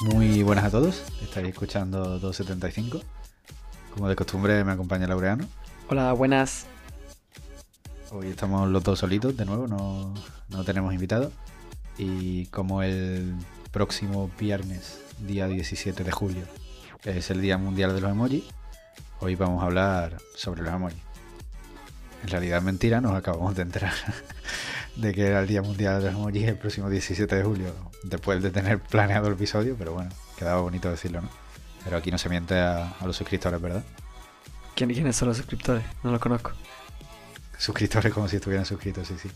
Muy buenas a todos, estáis escuchando 275. Como de costumbre me acompaña Laureano. Hola, buenas. Hoy estamos los dos solitos de nuevo, no, no tenemos invitados. Y como el próximo viernes, día 17 de julio, es el Día Mundial de los Emojis, hoy vamos a hablar sobre los emojis. En realidad mentira, nos acabamos de enterar de que era el Día Mundial de los Emojis el próximo 17 de julio, después de tener planeado el episodio, pero bueno, quedaba bonito decirlo, ¿no? Pero aquí no se miente a, a los suscriptores, ¿verdad? ¿Quién- ¿Quiénes son los suscriptores? No los conozco. Suscriptores como si estuvieran suscritos, sí, sí.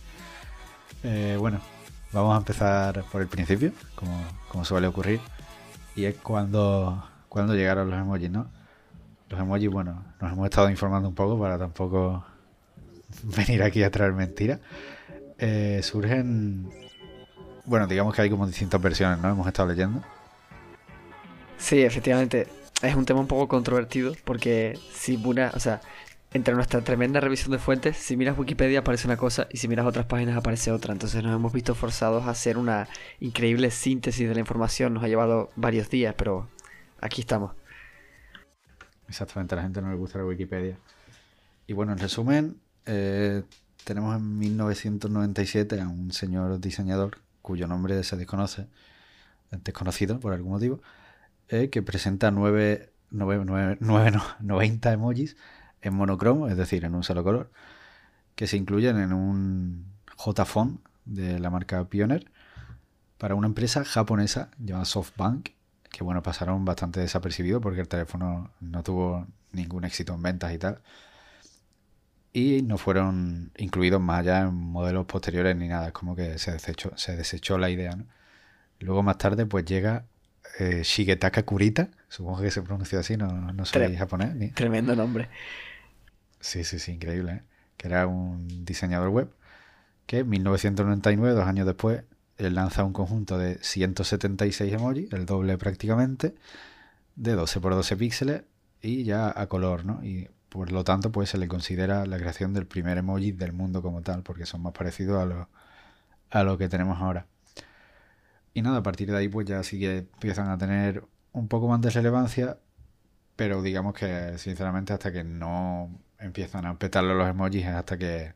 Eh, bueno, vamos a empezar por el principio, como, como suele ocurrir. Y es cuando, cuando llegaron los emojis, ¿no? Los emojis, bueno, nos hemos estado informando un poco para tampoco venir aquí a traer mentiras. Eh, surgen, bueno, digamos que hay como distintas versiones, ¿no? Hemos estado leyendo. Sí, efectivamente. Es un tema un poco controvertido porque si una, o sea, entre nuestra tremenda revisión de fuentes, si miras Wikipedia aparece una cosa y si miras otras páginas aparece otra. Entonces nos hemos visto forzados a hacer una increíble síntesis de la información. Nos ha llevado varios días, pero aquí estamos. Exactamente, a la gente no le gusta la Wikipedia. Y bueno, en resumen, eh, tenemos en 1997 a un señor diseñador cuyo nombre se desconoce, es desconocido por algún motivo, eh, que presenta nueve, nueve- nueve- nueve, no, 90 emojis en monocromo, es decir, en un solo color, que se incluyen en un JFont de la marca Pioneer para una empresa japonesa llamada SoftBank, que bueno, pasaron bastante desapercibidos porque el teléfono no tuvo ningún éxito en ventas y tal. Y no fueron incluidos más allá en modelos posteriores ni nada, es como que se desechó, se desechó la idea, ¿no? Luego más tarde pues llega eh, Shigetaka Kurita, supongo que se pronuncia así, no, no soy japonés. Ni... Tremendo nombre. Sí, sí, sí, increíble, ¿eh? Que era un diseñador web que en 1999, dos años después, él lanza un conjunto de 176 emojis, el doble prácticamente, de 12 por 12 píxeles y ya a color, ¿no? Y por lo tanto, pues se le considera la creación del primer emoji del mundo como tal, porque son más parecidos a lo, a lo que tenemos ahora. Y nada, a partir de ahí, pues ya sí que empiezan a tener un poco más de relevancia, pero digamos que sinceramente hasta que no empiezan a petarlo los emojis es hasta que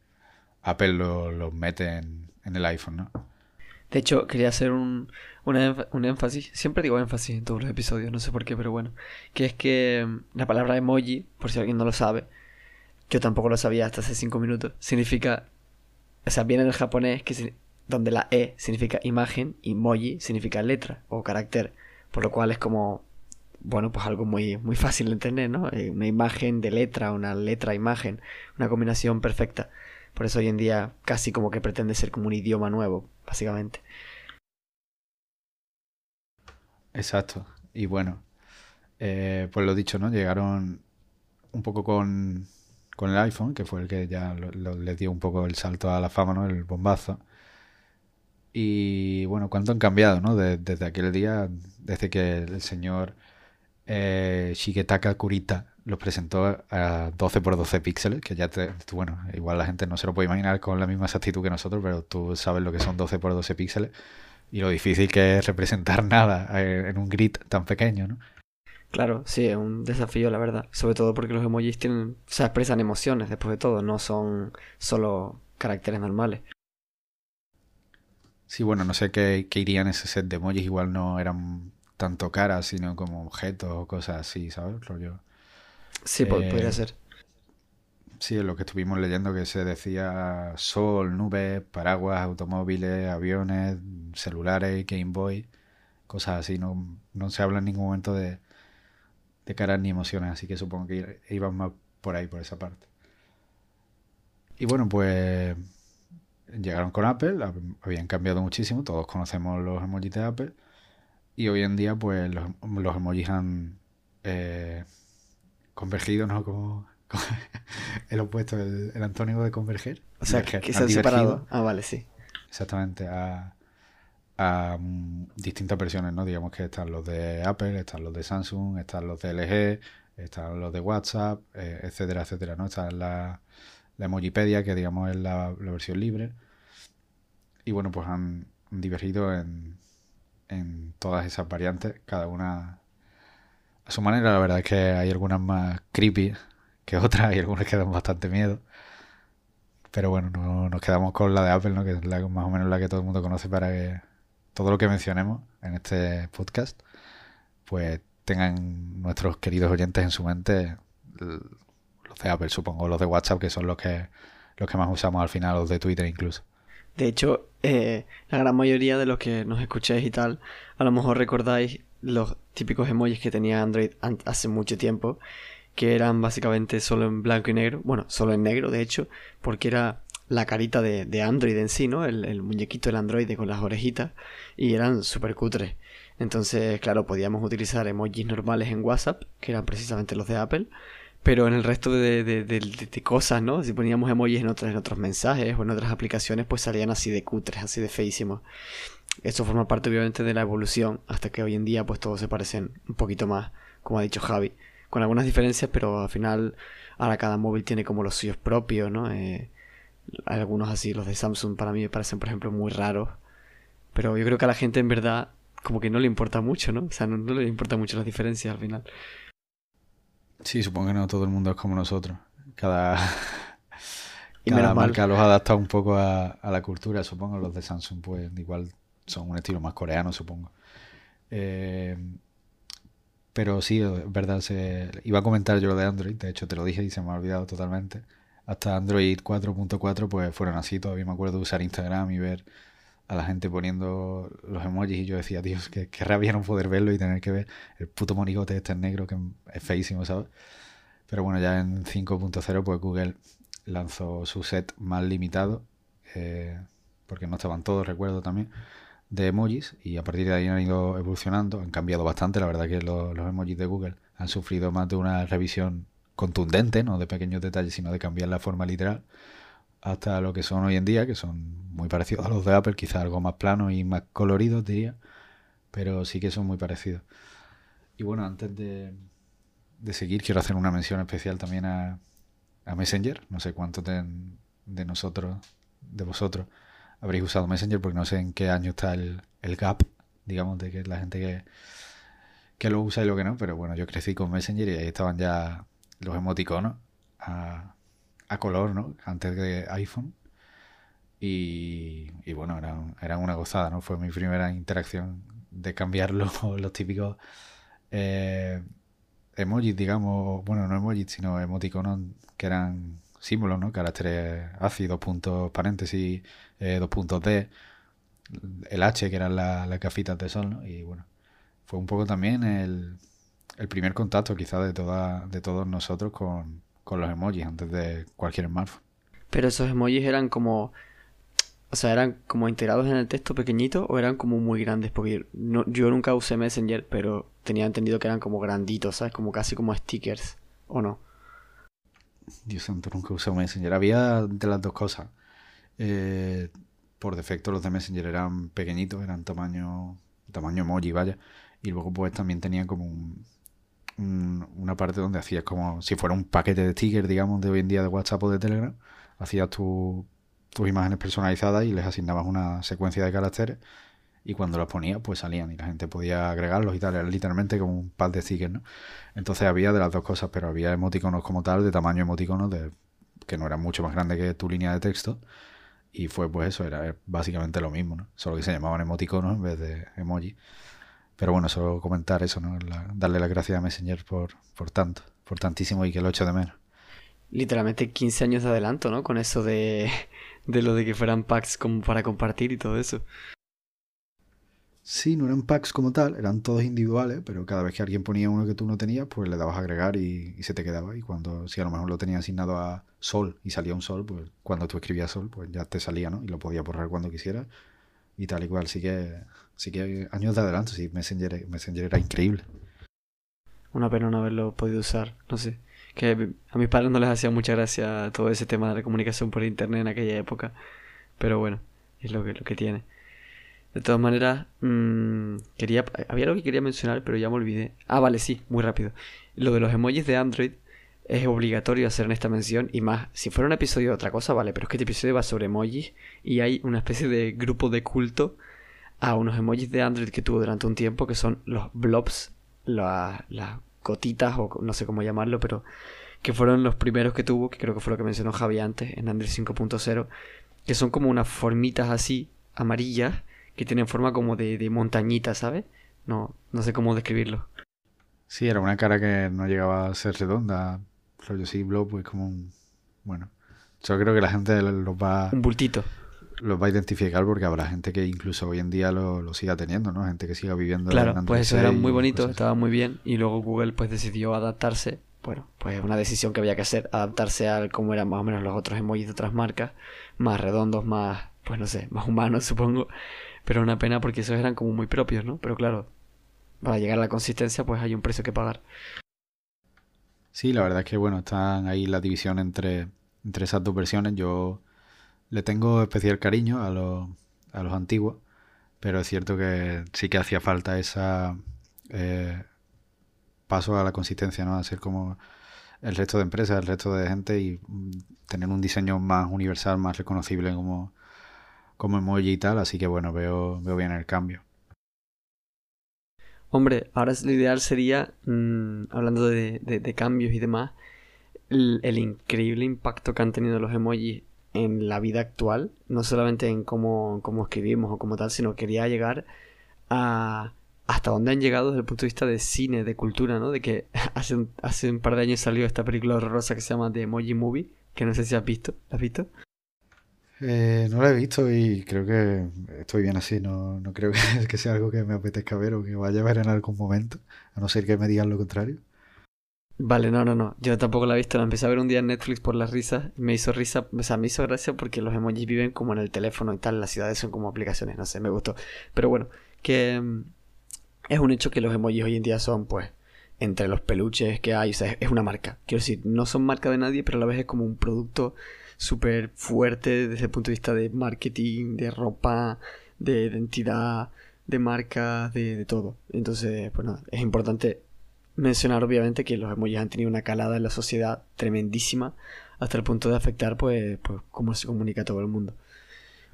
Apple lo- los mete en el iPhone, ¿no? De hecho, quería hacer un, un énfasis, siempre digo énfasis en todos los episodios, no sé por qué, pero bueno, que es que mm, la palabra emoji, por si alguien no lo sabe, yo tampoco lo sabía hasta hace cinco minutos, significa, o sea, viene del japonés, que donde la E significa imagen y moji significa letra o carácter, por lo cual es como, bueno, pues algo muy, muy fácil de entender, ¿no? Eh, Una imagen de letra, una letra imagen, una combinación perfecta. Por eso hoy en día casi como que pretende ser como un idioma nuevo, básicamente. Exacto. Y bueno, eh, pues lo dicho, ¿no? Llegaron un poco con, con el iPhone, que fue el que ya lo- lo- le dio un poco el salto a la fama, ¿no? El bombazo. Y bueno, ¿cuánto han cambiado, ¿no? De- desde aquel día, desde que el señor eh, Shigetaka Kurita los presentó a 12 por 12 píxeles, que ya te, bueno, igual la gente no se lo puede imaginar con la misma exactitud que nosotros, pero tú sabes lo que son 12 por 12 píxeles y lo difícil que es representar nada eh, en un grid tan pequeño, ¿no? Claro, sí, es un desafío, la verdad. Sobre todo porque los emojis tienen, o sea, expresan emociones después de todo, no son solo caracteres normales. Sí, bueno, no sé qué, qué iría en ese set de emojis, igual no eran tanto caras, sino como objetos o cosas así, ¿sabes? Rollo. Sí, po- Eh, podría ser. Sí, lo que estuvimos leyendo que se decía sol, nubes, paraguas, automóviles, aviones, celulares, Game Boy, cosas así. No, no se habla en ningún momento de, de caras ni emociones, así que supongo que iban más por ahí, por esa parte. Y bueno, pues llegaron con Apple, hab- habían cambiado muchísimo, todos conocemos los emojis de Apple, y hoy en día pues los, los emojis han eh, convergido, ¿no? Como, como el opuesto, el, el antónimo de converger. O sea, Diverger, que se han separado. Ah, vale, sí. Exactamente, a, a, mm, distintas versiones, ¿no? Digamos que están los de Apple, están los de Samsung, están los de LG, están los de WhatsApp, eh, etcétera, etcétera, ¿no? Está la, la Emojipedia, que digamos es la, la versión libre. Y bueno, pues han, han divergido en, en todas esas variantes, cada una a su manera. La verdad es que hay algunas más creepy que otras y algunas que dan bastante miedo. Pero bueno, no, nos quedamos con la de Apple, ¿no? que es la, más o menos la que todo el mundo conoce para que todo lo que mencionemos en este podcast, pues tengan nuestros queridos oyentes en su mente los de Apple, supongo, los de WhatsApp, que son los que, los que más usamos al final, los de Twitter incluso. De hecho, eh, la gran mayoría de los que nos escucháis y tal, a lo mejor recordáis los típicos emojis que tenía Android hace mucho tiempo, que eran básicamente solo en blanco y negro, bueno, solo en negro de hecho, porque era la carita de, Android en sí, ¿no? El, muñequito del Android con las orejitas, y eran súper cutres. Entonces, claro, podíamos utilizar emojis normales en WhatsApp, que eran precisamente los de Apple, pero en el resto de, cosas, ¿no? Si poníamos emojis en otros, en otros mensajes o en otras aplicaciones, pues salían así de cutres, así de feísimos. Eso forma parte obviamente de la evolución, hasta que hoy en día pues todos se parecen un poquito más, como ha dicho Javi con algunas diferencias, pero al final ahora cada móvil tiene como los suyos propios, ¿no? Eh, algunos así, los de Samsung para mí me parecen, por ejemplo, muy raros. Pero yo creo que a la gente en verdad como que no le importa mucho, ¿no? O sea, no, le importa mucho las diferencias al final. Sí, supongo que no todo el mundo es como nosotros. Cada, y cada marca los adapta un poco a, a, la cultura, supongo. Los de Samsung, pues igual son un estilo más coreano, supongo. Eh, pero sí, es verdad, se... iba a comentar yo lo de Android, de hecho te lo dije y se me ha olvidado totalmente. Hasta Android 4.4 pues fueron así, todavía me acuerdo de usar Instagram y ver a la gente poniendo los emojis y yo decía, Dios, que, que rabia no poder verlo y tener que ver el puto monigote este en negro que es feísimo, ¿sabes? Pero bueno, ya en 5.0 pues Google lanzó su set más limitado, eh, porque no estaban todos, recuerdo también de emojis y a partir de ahí han ido evolucionando, han cambiado bastante, la verdad que los, emojis de Google han sufrido más de una revisión contundente, no de pequeños detalles, sino de cambiar la forma literal, hasta lo que son hoy en día, que son muy parecidos a los de Apple, quizá algo más plano y más coloridos, diría, pero sí que son muy parecidos. Y bueno, antes de, de seguir, quiero hacer una mención especial también a, a Messenger, no sé cuántos de, de nosotros, de vosotros, habréis usado Messenger porque no sé en qué año está el, gap, digamos, de que la gente que, que lo usa y lo que no, pero bueno, yo crecí con Messenger y ahí estaban ya los emoticonos a, a color, ¿no? Antes de iPhone. Y, y bueno, eran, eran, una gozada, ¿no? Fue mi primera interacción de cambiar los, los típicos eh, emojis, digamos, bueno, no emojis, sino emoticonos que eran símbolos, ¿no? Caracteres ácidos, puntos paréntesis, eh, dos puntos D, el H, que eran las la gafitas de sol, ¿no? Y bueno, fue un poco también el, el primer contacto quizá de, toda, de todos nosotros con, con los emojis antes de cualquier smartphone. Pero esos emojis eran como... O sea, ¿eran como integrados en el texto pequeñito o eran como muy grandes? Porque no, yo nunca usé Messenger, pero tenía entendido que eran como granditos, ¿sabes? Como casi como stickers, ¿o no? Dios santo, nunca usé Messenger. Había de las dos cosas. Eh, por defecto los de Messenger eran pequeñitos, eran tamaño, tamaño emoji, vaya. Y luego pues también tenían como una parte donde hacías como si fuera un paquete de stickers, digamos, de hoy en día de WhatsApp o de Telegram. Hacías tus imágenes personalizadas y les asignabas una secuencia de caracteres y cuando los ponías pues salían y la gente podía agregarlos y tal, era literalmente como un pack de stickers, ¿no? Entonces había de las dos cosas, pero había emoticonos como tal, de tamaño emoticonos, de, que no eran mucho más grande que tu línea de texto y fue pues eso, era básicamente lo mismo, ¿no? Solo que se llamaban emoticonos en vez de emoji. Pero bueno, solo comentar eso, ¿no? darle las gracias a Messenger por, por tanto, por tantísimo y que lo echo de menos. Literalmente 15 años de adelanto, ¿no? Con eso de, de lo de que fueran packs como para compartir y todo eso. Sí, no eran packs como tal, eran todos individuales, pero cada vez que alguien ponía uno que tú no tenías, pues le dabas a agregar y, se te quedaba. Y cuando, si a lo mejor lo tenías asignado a Sol y salía un Sol, pues cuando tú escribías Sol, pues ya te salía, ¿no? Y lo podías borrar cuando quisieras y tal y cual. Sí que, sí que años de adelanto, sí, Messenger, Messenger era increíble. Una pena no haberlo podido usar, no sé. Que a mis padres no les hacía mucha gracia todo ese tema de la comunicación por internet en aquella época. Pero bueno, es lo que, lo que tiene. De todas maneras, mmm, quería, había algo que quería mencionar, pero ya me olvidé. Ah, vale, sí, muy rápido. Lo de los emojis de Android es obligatorio hacer en esta mención y más, si fuera un episodio de otra cosa, vale, pero es que este episodio va sobre emojis y hay una especie de grupo de culto a unos emojis de Android que tuvo durante un tiempo, que son los blobs, las gotitas o no sé cómo llamarlo, pero que fueron los primeros que tuvo, que creo que fue lo que mencionó Javi antes, en Android 5.0, que son como unas formitas así, amarillas, que tienen forma como de, de montañita, ¿sabes? No, no sé cómo describirlo. Sí, era una cara que no llegaba a ser redonda, rollo sí, blob, pues como un... Bueno, yo creo que la gente los va... Un bultito. Los va a identificar porque habrá gente que incluso hoy en día lo, lo siga teniendo, ¿no? Gente que siga viviendo Claro, pues eso era muy bonito, estaba muy bien y luego Google pues decidió adaptarse bueno, pues una decisión que había que hacer, adaptarse a cómo eran más o menos los otros emojis de otras marcas, más redondos, más, pues no sé, más humanos supongo, pero una pena porque esos eran como muy propios, ¿no? Pero claro, para llegar a la consistencia pues hay un precio que pagar. Sí, la verdad es que bueno, están ahí la división entre, entre esas dos versiones. Yo le tengo especial cariño a los, a los antiguos, pero es cierto que sí que hacía falta esa eh, paso a la consistencia, ¿no? A ser como el resto de empresas, el resto de gente y mm, tener un diseño más universal, más reconocible como, como emoji y tal. Así que bueno, veo, veo bien el cambio. Hombre, ahora lo ideal sería, mm, hablando de, cambios y demás, el, increíble impacto que han tenido los emojis en la vida actual, no solamente en cómo, cómo escribimos o como tal, sino quería llegar a hasta dónde han llegado desde el punto de vista de cine, de cultura, ¿no? De que hace un, hace un par de años salió esta película horrorosa que se llama The Emoji Movie, que no sé si has visto. ¿La has visto? Eh, no la he visto y creo que estoy bien así. No, no creo que, sea algo que me apetezca ver o que vaya a ver en algún momento, a no ser que me digan lo contrario. Vale, no, no, no. Yo tampoco la he visto. La empecé a ver un día en Netflix por las risas. Me hizo risa, o sea, me hizo gracia porque los emojis viven como en el teléfono y tal. Las ciudades son como aplicaciones, no sé, me gustó. Pero bueno, que mm, es un hecho que los emojis hoy en día son, pues, entre los peluches que hay, o sea, es una marca. Quiero decir, no son marca de nadie, pero a la vez es como un producto súper fuerte desde el punto de vista de marketing, de ropa, de identidad, de marca, de, todo. Entonces, pues nada, es importante mencionar obviamente que los emojis han tenido una calada en la sociedad tremendísima hasta el punto de afectar pues, pues cómo se comunica todo el mundo.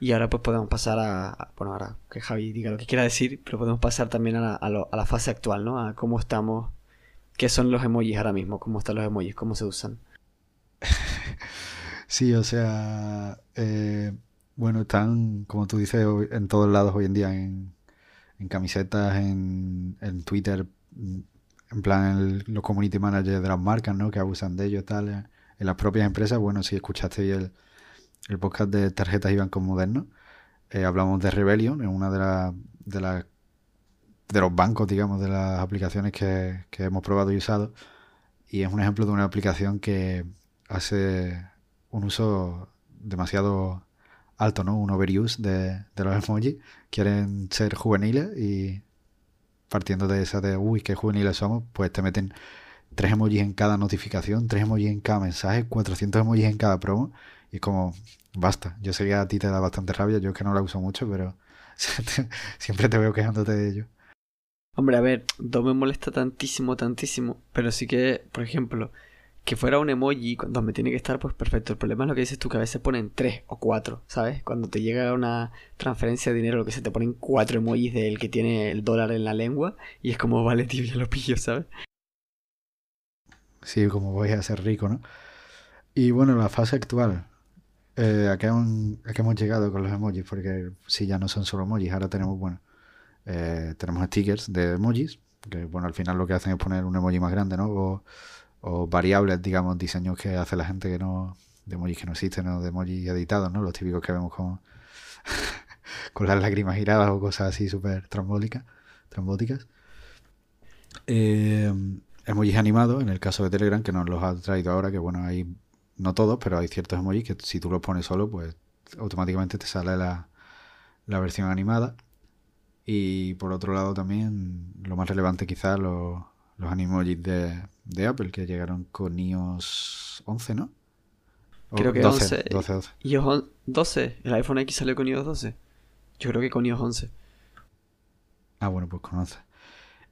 Y ahora pues podemos pasar a, bueno, ahora que Javi diga lo que quiera decir, pero podemos pasar también a la, a, la fase actual, ¿no? A cómo estamos, qué son los emojis ahora mismo, cómo están los emojis, cómo se usan. Sí, o sea, eh, bueno, están, como tú dices, en todos lados hoy en día, en, en camisetas, en, en Twitter, en plan los community managers de las marcas, ¿no? Que abusan de ellos, tal, en las propias empresas. Bueno, si escuchaste el, el podcast de tarjetas y bancos modernos. Eh, hablamos de Rebellion, es una de las de, la, de los bancos, digamos, de las aplicaciones que, hemos probado y usado. Y es un ejemplo de una aplicación que hace un uso demasiado alto, ¿no? Un overuse de, los emojis. Quieren ser juveniles y partiendo de esa de, uy, qué juveniles somos, pues te meten tres emojis en cada notificación, tres emojis en cada mensaje, 400 emojis en cada promo y es como, basta. Yo sé que a ti te da bastante rabia, yo es que no la uso mucho, pero siempre te veo quejándote de ello. Hombre, a ver, no me molesta tantísimo, tantísimo, pero sí que, por ejemplo, que fuera un emoji cuando me tiene que estar, pues perfecto. El problema es lo que dices tú, que a veces ponen tres o cuatro, ¿sabes? Cuando te llega una transferencia de dinero, lo que se te ponen cuatro emojis del que tiene el dólar en la lengua, y es como, vale, tío, ya lo pillo, ¿sabes? Sí, como voy a ser rico, ¿no? Y bueno, la fase actual, eh, ¿a, qué hemos llegado con los emojis? Porque si ya no son solo emojis, ahora tenemos, bueno, eh, tenemos stickers de emojis, que bueno, al final lo que hacen es poner un emoji más grande, ¿no? Variables, digamos, diseños que hace la gente que no, de emojis que no existen, o de emojis editados, ¿no? Los típicos que vemos con, con las lágrimas giradas o cosas así súper trambóticas. Eh, emojis animados, en el caso de Telegram, que nos los ha traído ahora, que bueno, hay no todos, pero hay ciertos emojis que si tú los pones solo, pues automáticamente te sale la, versión animada. Y por otro lado también, lo más relevante quizás, los, los animojis de, de Apple que llegaron con iOS 11, ¿no? creo que 12, 12, 12. iOS 12, el iPhone X salió con iOS 12. Yo creo que con iOS 11. Ah, bueno, pues con 11.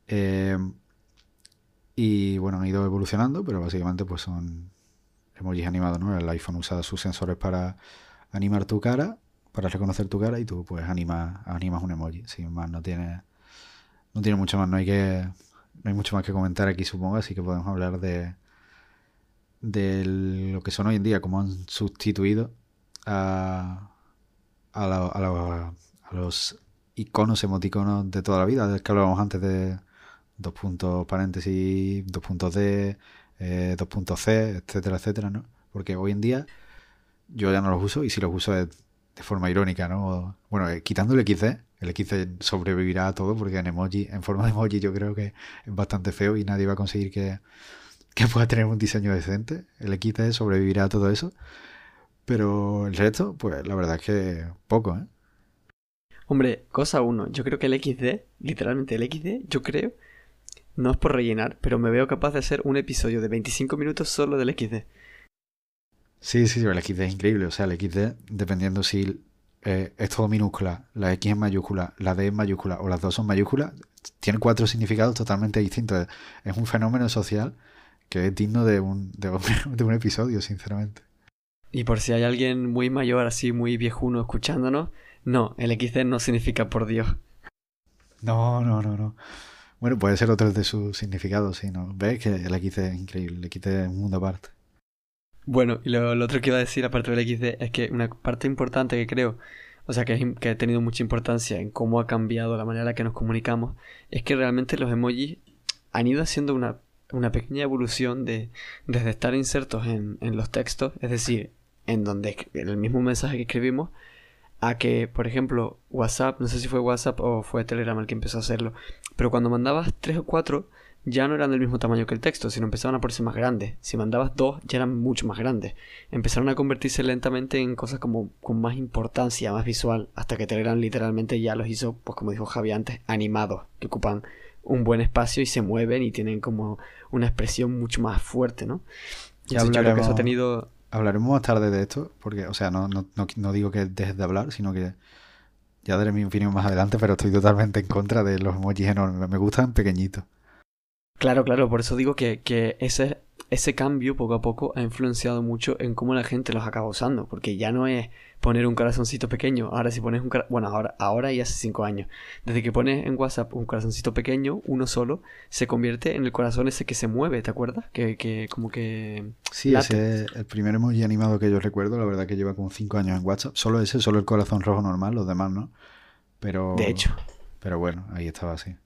Eh, y bueno, han ido evolucionando, pero básicamente pues son emojis animados, ¿no? El iPhone usa sus sensores para animar tu cara para reconocer tu cara y tú pues animas, animas un emoji. Sin más, no tiene, no tiene mucho más, no hay que, no hay mucho más que comentar aquí supongo, así que podemos hablar de, de lo que son hoy en día, cómo han sustituido a, a, los iconos, emoticonos de toda la vida, es que hablábamos antes de dos puntos paréntesis, dos puntos D, eh, dos puntos C, etcétera, etcétera, ¿no? Porque hoy en día yo ya no los uso y si los uso es de forma irónica, ¿no? Bueno, eh, quitando el XD, el XD sobrevivirá a todo porque en emoji, en forma de emoji yo creo que es bastante feo y nadie va a conseguir que, que pueda tener un diseño decente. El XD sobrevivirá a todo eso. Pero el resto, pues la verdad es que poco, ¿eh? Hombre, cosa uno, yo creo que el XD, literalmente el XD, yo creo, no es por rellenar, pero me veo capaz de hacer un episodio de 25 minutos solo del XD. Sí, sí, el XD es increíble. O sea, el XD, dependiendo si eh, es todo minúscula, la X es mayúscula, la D es mayúscula o las dos son mayúsculas, tiene cuatro significados totalmente distintos. Es un fenómeno social que es digno de un, de un, episodio, sinceramente. Y por si hay alguien muy mayor, así muy viejuno escuchándonos, no, el XD no significa por Dios. No, no, no, no. Bueno, puede ser otro de sus significados, sí, ¿no? Ves que el XD es increíble, el XD es un mundo aparte. Bueno, y lo, otro que iba a decir aparte del XD es que una parte importante que creo, o sea, que, que ha tenido mucha importancia en cómo ha cambiado la manera en la que nos comunicamos, es que realmente los emojis han ido haciendo una, una pequeña evolución de desde estar insertos en, en los textos, es decir, en donde en el mismo mensaje que escribimos, a que, por ejemplo, WhatsApp, no sé si fue WhatsApp o fue Telegram el que empezó a hacerlo, pero cuando mandabas tres o cuatro, ya no eran del mismo tamaño que el texto, sino empezaban a ponerse más grandes. Si mandabas dos, ya eran mucho más grandes. Empezaron a convertirse lentamente en cosas como con más importancia, más visual, hasta que Telegram literalmente ya los hizo, pues como dijo Javi antes, animados, que ocupan un buen espacio y se mueven y tienen como una expresión mucho más fuerte, ¿no? Y hablaremos, que eso ha tenido... Hablaremos más tarde de esto, porque, o sea, no, no, no digo que dejes de hablar, sino que ya daré mi opinión más adelante, pero estoy totalmente en contra de los emojis enormes. Me gustan pequeñitos. Claro, claro, por eso digo que, que ese, ese cambio poco a poco ha influenciado mucho en cómo la gente los acaba usando, porque ya no es poner un corazoncito pequeño, ahora si pones un bueno, ahora, ahora y hace cinco años, desde que pones en WhatsApp un corazoncito pequeño, uno solo, se convierte en el corazón ese que se mueve, ¿te acuerdas? Que, que como que... Sí, ese es el primer emoji animado que yo recuerdo, la verdad que lleva como cinco años en WhatsApp, solo ese, solo el corazón rojo normal, los demás no, pero... De hecho. Pero bueno, ahí estaba así.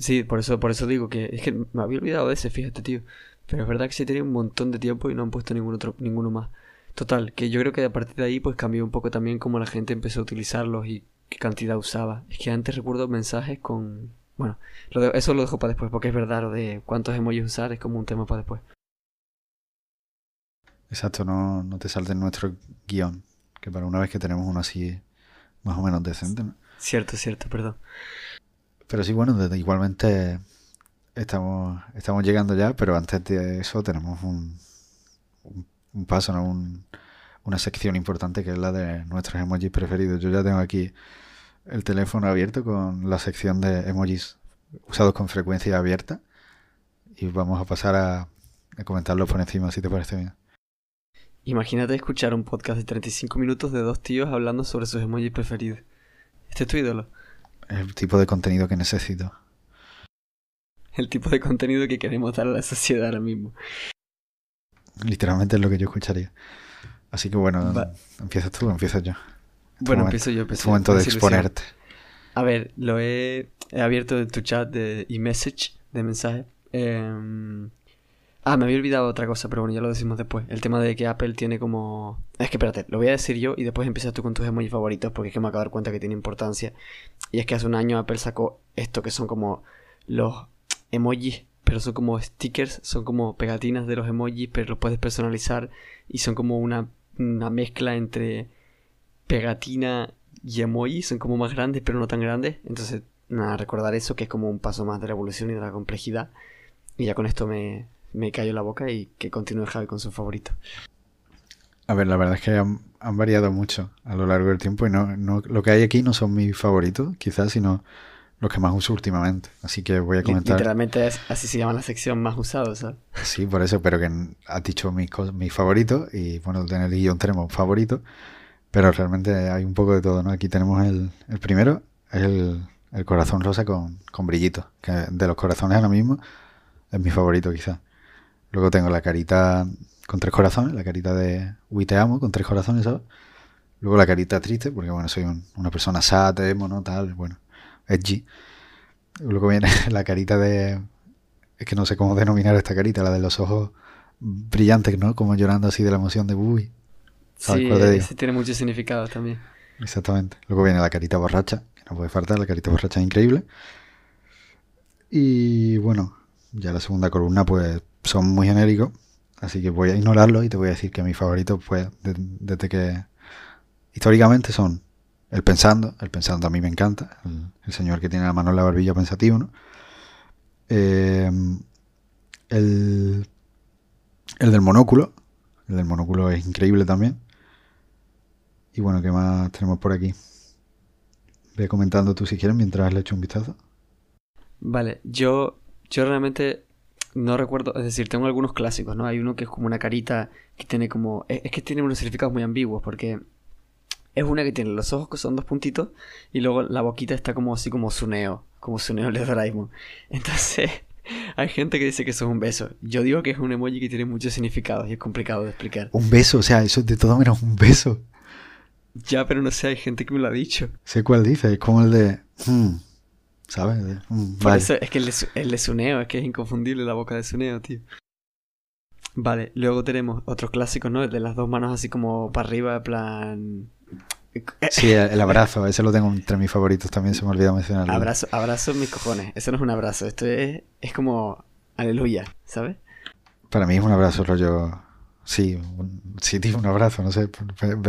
Sí, por eso, por eso digo que es que me había olvidado de ese, fíjate, tío. Pero es verdad que se tiene un montón de tiempo y no han puesto ningún otro, ninguno más. Total, que yo creo que a partir de ahí pues cambió un poco también cómo la gente empezó a utilizarlos y qué cantidad usaba. Es que antes recuerdo mensajes con... Bueno, lo eso lo dejo para después porque es verdad, lo de cuántos emojis usar es como un tema para después. Exacto, no, no te salte nuestro guion, que para una vez que tenemos uno así más o menos decente. ¿no? Cierto, cierto, perdón. Pero sí, bueno, igualmente estamos, estamos llegando ya, pero antes de eso tenemos un, un, paso, una sección importante que es la de nuestros emojis preferidos. Yo ya tengo aquí el teléfono abierto con la sección de emojis usados con frecuencia abierta y vamos a pasar a, a comentarlos por encima, si te parece bien. Imagínate escuchar un podcast de 35 minutos de dos tíos hablando sobre sus emojis preferidos. Este es tu ídolo el tipo de contenido que necesito. El tipo de contenido que queremos dar a la sociedad ahora mismo. Literalmente es lo que yo escucharía. Así que bueno, empiezas tú o empiezas yo. bueno, empiezo yo. Es momento de exponerte. A ver, lo he, abierto tu chat de e-message, de mensaje. Eh, Ah, me había olvidado otra cosa, pero bueno, ya lo decimos después. El tema de que Apple tiene como... Es que espérate, lo voy a decir yo y después empiezas tú con tus emojis favoritos porque es que me acabo de dar cuenta que tiene importancia. Y es que hace un año Apple sacó esto que son como los emojis, pero son como stickers, son como pegatinas de los emojis, pero los puedes personalizar y son como una, una mezcla entre pegatina y emoji, son como más grandes pero no tan grandes. Entonces, nada, recordar eso que es como un paso más de la evolución y de la complejidad. Y ya con esto me, me cayó la boca y que continúe Javi con su favorito. A ver, la verdad es que han, variado mucho a lo largo del tiempo y no, no, lo que hay aquí no son mis favoritos, quizás, sino los que más uso últimamente. Así que voy a comentar. Literalmente es, así se llama la sección más usada, ¿sabes? Sí, por eso, pero que has dicho mis, mis favoritos y bueno, en el guion tenemos favoritos, pero realmente hay un poco de todo, ¿no? Aquí tenemos el, el primero, es el, el corazón rosa con, con brillitos, que de los corazones ahora mismo es mi favorito quizás. Luego tengo la carita con tres corazones, la carita de Uy te amo con tres corazones, ¿sabes? Luego la carita triste, porque bueno, soy una persona sad, emo, ¿no? Tal, bueno, edgy. Luego viene la carita de... Es que no sé cómo denominar esta carita, la de los ojos brillantes, ¿no? Como llorando así de la emoción de Uy. Sí, ese tiene muchos significados también. Exactamente. Luego viene la carita borracha, que no puede faltar, la carita borracha es increíble. Y bueno, ya la segunda columna pues son muy genéricos, así que voy a ignorarlo y te voy a decir que mis favoritos pues desde que históricamente son el pensando, el pensando a mí me encanta, el, señor que tiene la mano en la barbilla pensativo, ¿no? Eh, el, el del monóculo, el del monóculo es increíble también. Y bueno, ¿qué más tenemos por aquí? Ve comentando tú si quieres mientras le echo un vistazo. Vale, yo, yo realmente no recuerdo, es decir, tengo algunos clásicos, ¿no? Hay uno que es como una carita que tiene como... Es, que tiene unos significados muy ambiguos porque es una que tiene los ojos que son dos puntitos y luego la boquita está como así como Suneo, como Suneo de Doraemon. Entonces, hay gente que dice que eso es un beso. Yo digo que es un emoji que tiene muchos significados y es complicado de explicar. Un beso, o sea, eso es de todo menos un beso. Ya, pero no sé, hay gente que me lo ha dicho. Sé cuál dice, es como el de... Hmm, ¿Sabes? Por eso es que el de, el de Suneo, es que es inconfundible la boca de Suneo, tío. Vale, luego tenemos otros clásicos, ¿no? El de las dos manos así como para arriba, plan... Sí, el abrazo, ese lo tengo entre mis favoritos también, se me olvidó mencionarlo. Abrazo, abrazo mis cojones, eso no es un abrazo, esto es, es como aleluya, ¿sabes? Para mí es un abrazo rollo Sí, un, sí, tío, un abrazo, no sé,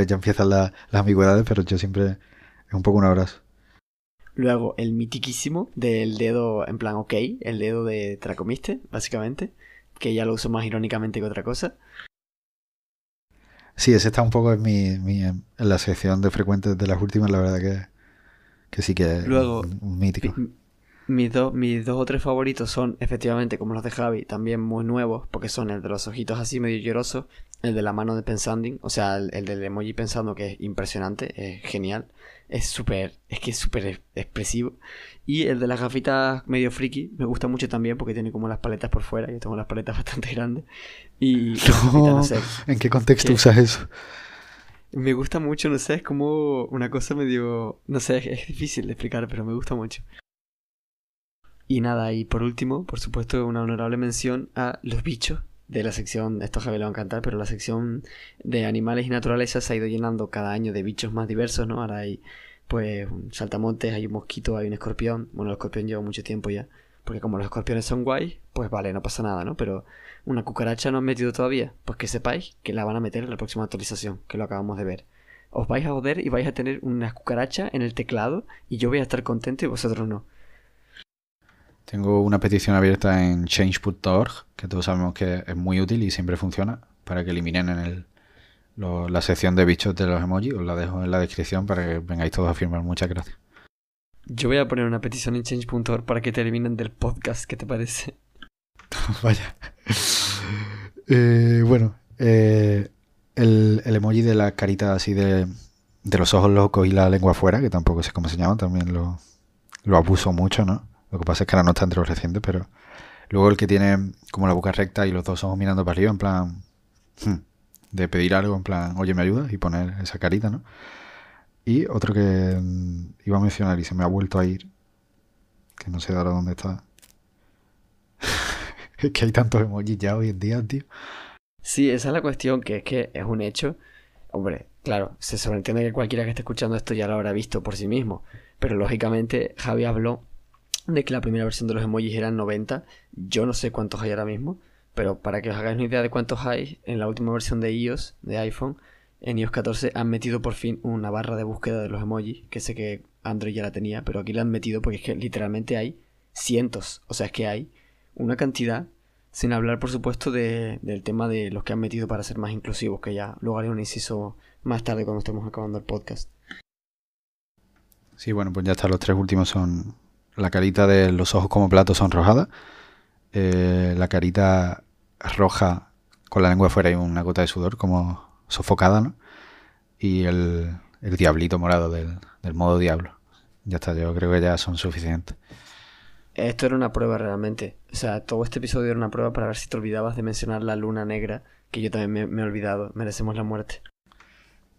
ya empiezan las ambigüedades, pero yo siempre es un poco un abrazo. Luego, el mitiquísimo del dedo en plan ok, el dedo de tracomiste, básicamente, que ya lo uso más irónicamente que otra cosa. Sí, ese está un poco en, mi, en la sección de frecuentes de las últimas, la verdad que, que sí que es Luego, un mítico. Mis, mis dos o tres favoritos son, efectivamente, como los de Javi, también muy nuevos, porque son el de los ojitos así medio llorosos, el de la mano de Pensanding, o sea, el, del emoji pensando que es impresionante, es genial, es súper, es que es súper expresivo. Y el de las gafitas medio friki, me gusta mucho también porque tiene como las paletas por fuera, yo tengo las paletas bastante grandes. Y no, ¿En qué contexto usas eso? Me gusta mucho, no sé, es como una cosa medio, no sé, es difícil de explicar, pero me gusta mucho. Y nada, y por último, por supuesto, una honorable mención a los bichos de la sección, esto a Javi le va a encantar, pero la sección de animales y naturaleza se ha ido llenando cada año de bichos más diversos, ¿no? Ahora hay, pues, un saltamontes, hay un mosquito, hay un escorpión. Bueno, el escorpión lleva mucho tiempo ya, porque como los escorpiones son guays, pues vale, no pasa nada, ¿no? Pero una cucaracha no han metido todavía, pues que sepáis que la van a meter en la próxima actualización, que lo acabamos de ver. Os vais a joder y vais a tener una cucaracha en el teclado y yo voy a estar contento y vosotros no. Tengo una petición abierta en change.org, que todos sabemos que es muy útil y siempre funciona, para que eliminen en el, la sección de bichos de los emojis. Os la dejo en la descripción para que vengáis todos a firmar. Muchas gracias. Yo voy a poner una petición en change.org para que te eliminen del podcast. ¿Qué te parece? Vaya. Eh, bueno, eh, el, el, emoji de la carita así de, de los ojos locos y la lengua afuera, que tampoco sé cómo se llama, también lo, lo abuso mucho, ¿no? Lo que pasa es que ahora no está entre los recientes, pero luego el que tiene como la boca recta y los dos ojos mirando para arriba, en plan hmm, de pedir algo, en plan, oye, ¿me ayudas? Y poner esa carita, ¿no? Y otro que mm, iba a mencionar y se me ha vuelto a ir, que no sé ahora dónde está. es que hay tantos emojis ya hoy en día, tío. Sí, esa es la cuestión, que es que es un hecho. Hombre, claro, se sobreentiende que cualquiera que esté escuchando esto ya lo habrá visto por sí mismo. Pero lógicamente Javi habló de que la primera versión de los emojis eran 90. Yo no sé cuántos hay ahora mismo, pero para que os hagáis una idea de cuántos hay, en la última versión de iOS, de iPhone, en iOS 14 han metido por fin una barra de búsqueda de los emojis, que sé que Android ya la tenía, pero aquí la han metido porque es que literalmente hay cientos, o sea, es que hay una cantidad, sin hablar por supuesto de, del tema de los que han metido para ser más inclusivos, que ya luego haré un inciso más tarde cuando estemos acabando el podcast. Sí, bueno, pues ya está, los tres últimos son la carita de los ojos como platos sonrojada, eh, la carita roja con la lengua fuera y una gota de sudor como sofocada, ¿no? Y el, el diablito morado del, del modo diablo. Ya está, yo creo que ya son suficientes. Esto era una prueba realmente. O sea, todo este episodio era una prueba para ver si te olvidabas de mencionar la luna negra, que yo también me, me he olvidado. Merecemos la muerte.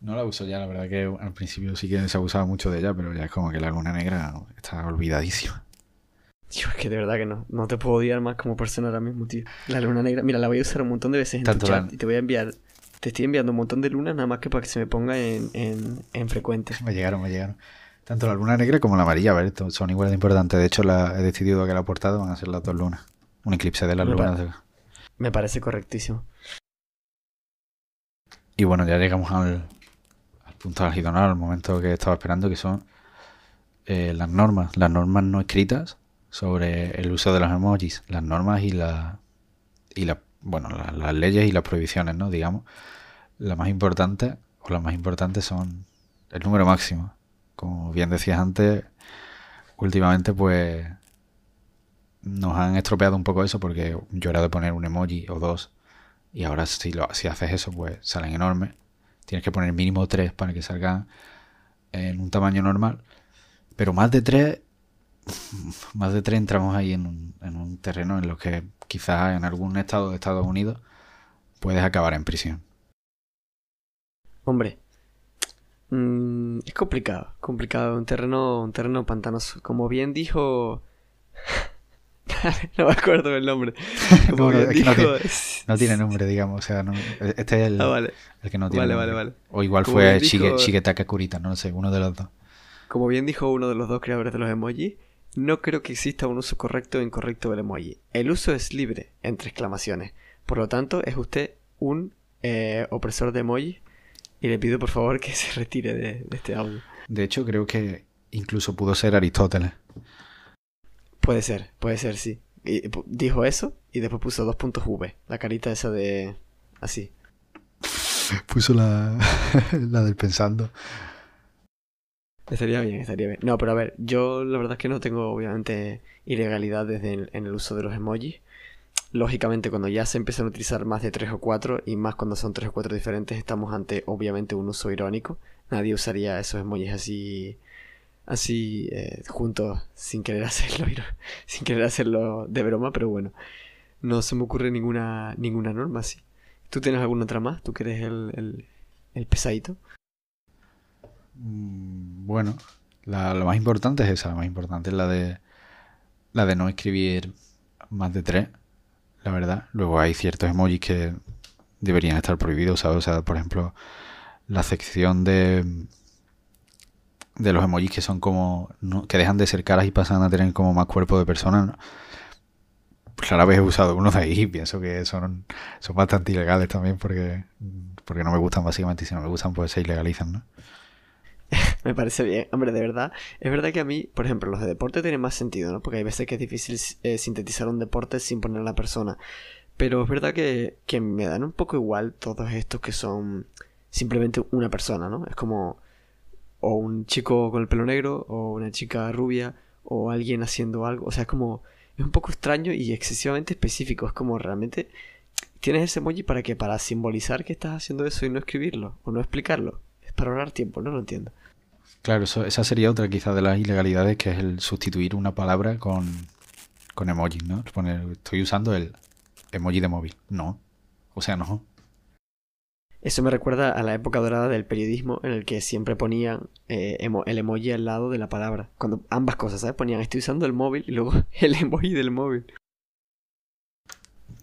No la uso ya, la verdad que al principio sí que se abusaba mucho de ella, pero ya es como que la luna negra está olvidadísima. Tío, es que de verdad que no. No te puedo odiar más como persona ahora mismo, tío. La luna negra, mira, la voy a usar un montón de veces en Tanto tu chat la- y te voy a enviar. Te estoy enviando un montón de lunas nada más que para que se me ponga en, en, en frecuente. Me llegaron, me llegaron. Tanto la luna negra como la amarilla, a ver, son igual de importantes. De hecho, la, he decidido que la portada van a ser las dos lunas. Un eclipse de las Me lunas. Me parece correctísimo. Y bueno, ya llegamos al, al punto álgido, ¿no? Al momento que estaba esperando, que son eh, las normas. Las normas no escritas sobre el uso de los emojis. Las normas y la y la, bueno, la- las leyes y las prohibiciones, ¿no? Digamos. La más importante, o las más importantes son el número máximo. Como bien decías antes, últimamente pues nos han estropeado un poco eso porque yo era de poner un emoji o dos y ahora si, lo, si haces eso pues salen enormes. Tienes que poner mínimo tres para que salgan en un tamaño normal. Pero más de tres, más de tres entramos ahí en un, en un terreno en lo que quizás en algún estado de Estados Unidos puedes acabar en prisión. Hombre, mm, es complicado, complicado, un terreno, un terreno pantanoso. Como bien dijo, no me acuerdo del nombre. Como No, no, bien es que no dijo- No tiene nombre, digamos. O sea, este es el, Ah, vale. el que no tiene Vale, nombre. vale. O igual Como fue Shige, Shigetaka Kurita, no lo sé, uno de los dos. Como bien dijo uno de los dos creadores de los emojis, no creo que exista un uso correcto o incorrecto del emoji. El uso es libre, entre exclamaciones. Por lo tanto, es usted un eh, opresor de emoji y le pido por favor que se retire de, de este audio. De hecho, creo que incluso pudo ser Aristóteles. Puede ser, puede ser, sí. Y pu- dijo eso y después puso dos puntos V, la carita esa de... así. Puso la, la del pensando. Estaría bien, estaría bien. No, pero a ver, yo la verdad es que no tengo obviamente ilegalidades en, en el uso de los emojis. Lógicamente, cuando ya se empiezan a utilizar más de tres o cuatro, y más cuando son tres o cuatro diferentes, estamos ante obviamente un uso irónico. Nadie usaría esos emojis así, así eh, juntos sin querer hacerlo, sin querer hacerlo de broma, pero bueno, no se me ocurre ninguna, ninguna norma así. ¿Tú tienes alguna otra más? ¿Tú que eres el, el, pesadito? Mm, Bueno, la más importante es esa, la más importante es la de la de no escribir más de tres, la verdad. Luego hay ciertos emojis que deberían estar prohibidos, ¿sabes? O sea, por ejemplo, la sección de de los emojis que son como no- que dejan de ser caras y pasan a tener como más cuerpo de persona, ¿no? Rara vez he usado uno de ahí y pienso que son, son bastante ilegales también porque, porque no me gustan básicamente y si no me gustan pues se ilegalizan, ¿no? Me parece bien, hombre, de verdad. Es verdad que a mí, por ejemplo, los de deporte tienen más sentido, ¿no? Porque hay veces que es difícil eh, sintetizar un deporte sin poner a la persona. Pero es verdad que, que me dan un poco igual todos estos que son simplemente una persona, ¿no? Es como o un chico con el pelo negro, o una chica rubia, o alguien haciendo algo. O sea, es como. Es un poco extraño y excesivamente específico. Es como realmente. Tienes ese emoji para que para simbolizar que estás haciendo eso y no escribirlo, o no explicarlo. Es para ahorrar tiempo, no lo entiendo. Claro, eso, esa sería otra quizás de las ilegalidades, que es el sustituir una palabra con, con emojis, ¿no? Poner, estoy usando el emoji de móvil. No. O sea, no. Eso me recuerda a la época dorada del periodismo en el que siempre ponían eh, el emoji al lado de la palabra. Cuando ambas cosas, ¿sabes? Ponían estoy usando el móvil y luego el emoji del móvil.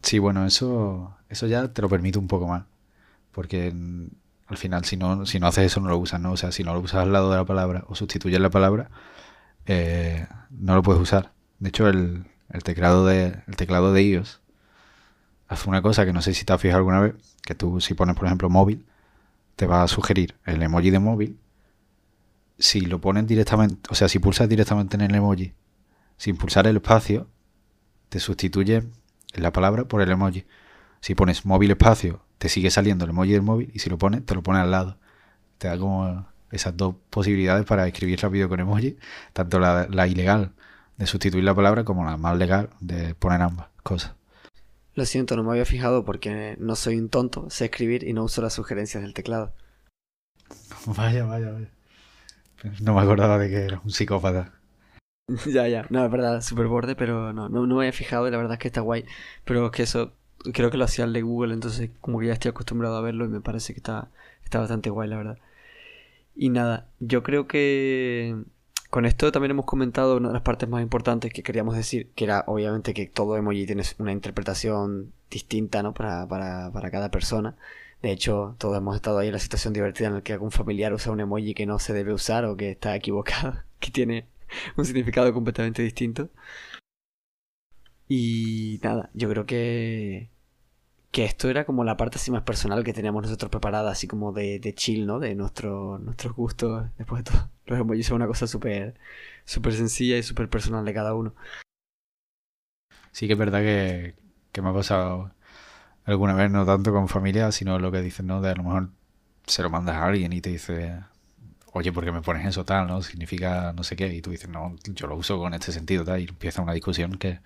Sí, bueno, eso, eso ya te lo permite un poco más. Porque mm, al final, si no, si no haces eso, no lo usas, ¿no? O sea, si no lo usas al lado de la palabra o sustituyes la palabra, eh, no lo puedes usar. De hecho, el, el teclado de, el teclado de iOS hace una cosa que no sé si te has fijado alguna vez, que tú si pones, por ejemplo, móvil, te va a sugerir el emoji de móvil. Si lo pones directamente, o sea, si pulsas directamente en el emoji, sin pulsar el espacio, te sustituye la palabra por el emoji. Si pones móvil espacio, te sigue saliendo el emoji del móvil y si lo pones, te lo pone al lado. Te da como esas dos posibilidades para escribir rápido con emoji, tanto la, la ilegal de sustituir la palabra como la más legal de poner ambas cosas. Lo siento, no me había fijado porque no soy un tonto, sé escribir y no uso las sugerencias del teclado. Vaya, vaya, vaya. No me acordaba de que era un psicópata. ya, ya. No, es verdad, súper borde, pero no, no, no me había fijado y la verdad es que está guay. Pero es que eso, creo que lo hacía el de Google, entonces como que ya estoy acostumbrado a verlo y me parece que está, está bastante guay, la verdad. Y nada, yo creo que con esto también hemos comentado una de las partes más importantes que queríamos decir, que era obviamente que todo emoji tiene una interpretación distinta, ¿no? Para, para, para cada persona. De hecho, todos hemos estado ahí en la situación divertida en la que algún familiar usa un emoji que no se debe usar o que está equivocado, que tiene un significado completamente distinto. Y nada, yo creo que que esto era como la parte así más personal que teníamos nosotros preparada, así como de, chill, ¿no? De nuestro, nuestros gustos. Después de todo, los emojis son una cosa súper súper sencilla y súper personal de cada uno. Sí que es verdad que, que me ha pasado alguna vez, no tanto con familia, sino lo que dicen, ¿no? De a lo mejor se lo mandas a alguien y te dice, oye, ¿por qué me pones eso tal, no? Significa no sé qué, y tú dices, no, yo lo uso con este sentido, tal, y empieza una discusión que,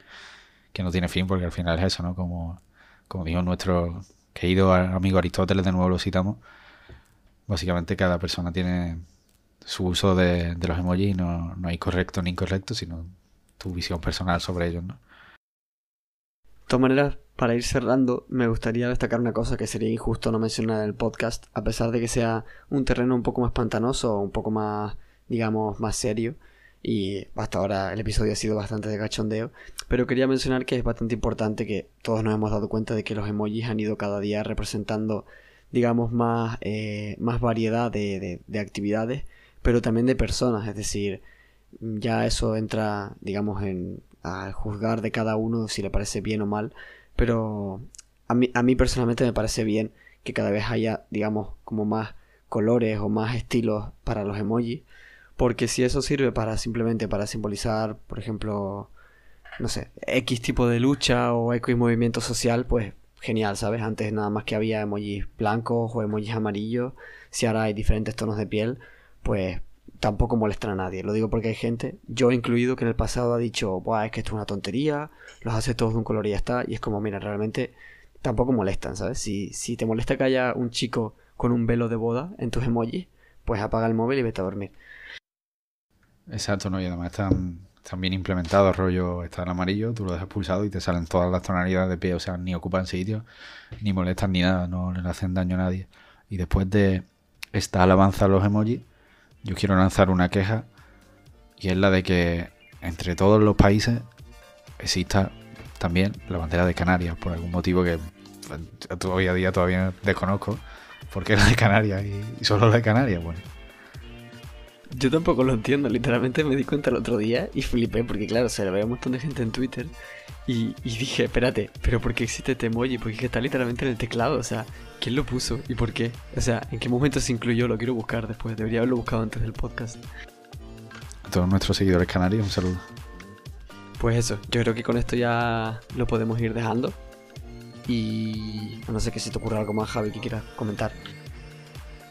que no tiene fin porque al final es eso, ¿no? Como, como dijo nuestro querido amigo Aristóteles, de nuevo lo citamos, básicamente cada persona tiene su uso de, de los emojis, no, no hay correcto ni incorrecto, sino tu visión personal sobre ellos, ¿no? De todas maneras, para ir cerrando, me gustaría destacar una cosa que sería injusto no mencionar en el podcast, a pesar de que sea un terreno un poco más pantanoso, un poco más, digamos, más serio. Y hasta ahora el episodio ha sido bastante de cachondeo. Pero quería mencionar que es bastante importante que todos nos hemos dado cuenta de que los emojis han ido cada día representando, digamos, más, eh, más variedad de, de, de actividades, pero también de personas. Es decir, ya eso entra, digamos, en a juzgar de cada uno si le parece bien o mal pero a mí, a mí personalmente me parece bien que cada vez haya, digamos, como más colores o más estilos para los emojis, porque si eso sirve para simplemente para simbolizar, por ejemplo, no sé, X tipo de lucha o X movimiento social, pues genial, ¿sabes? Antes nada más que había emojis blancos o emojis amarillos, si ahora hay diferentes tonos de piel, pues tampoco molestan a nadie. Lo digo porque hay gente, yo incluido, que en el pasado ha dicho, Buah, es que esto es una tontería, los hace todos de un color y ya está. Y es como, mira, realmente tampoco molestan, ¿sabes? Si, si te molesta que haya un chico con un velo de boda en tus emojis, pues apaga el móvil y vete a dormir. Exacto, ¿no? Y además están, están bien implementados, rollo, está en amarillo, tú lo dejas pulsado y te salen todas las tonalidades de pie, o sea, ni ocupan sitio, ni molestan ni nada, no le hacen daño a nadie. Y después de esta alabanza a los emojis, yo quiero lanzar una queja y es la de que entre todos los países exista también la bandera de Canarias, por algún motivo que hoy a día todavía desconozco. ¿Por qué la de Canarias y, solo la de Canarias? Bueno. Yo tampoco lo entiendo, literalmente me di cuenta el otro día y flipé porque claro, se le veía un montón de gente en Twitter y, y, dije, espérate, pero ¿por qué existe este emoji? Porque está literalmente en el teclado, o sea, ¿quién lo puso y por qué? O sea, ¿en qué momento se incluyó? Lo quiero buscar después, debería haberlo buscado antes del podcast. A todos nuestros seguidores canarios, un saludo. Pues eso, yo creo que con esto ya lo podemos ir dejando. Y no sé qué si te ocurre algo más, Javi, que quieras comentar.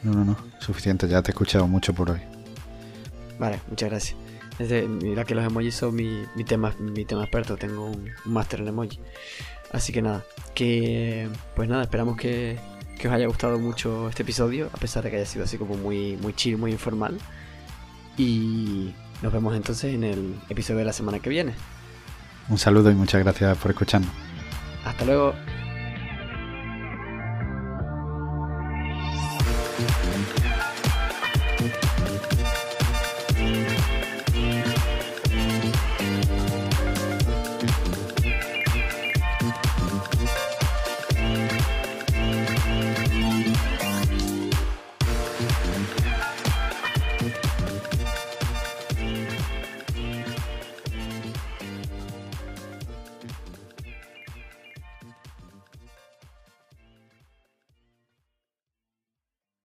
No, no, no, suficiente, ya te he escuchado mucho por hoy. Vale, muchas gracias. Desde, mira que los emojis son mi, mi, tema, mi tema experto, tengo un, un máster en emoji. Así que nada, que pues nada, esperamos que, que, os haya gustado mucho este episodio, a pesar de que haya sido así como muy, muy chill, muy informal. Y nos vemos entonces en el episodio de la semana que viene. Un saludo y muchas gracias por escucharnos. Hasta luego.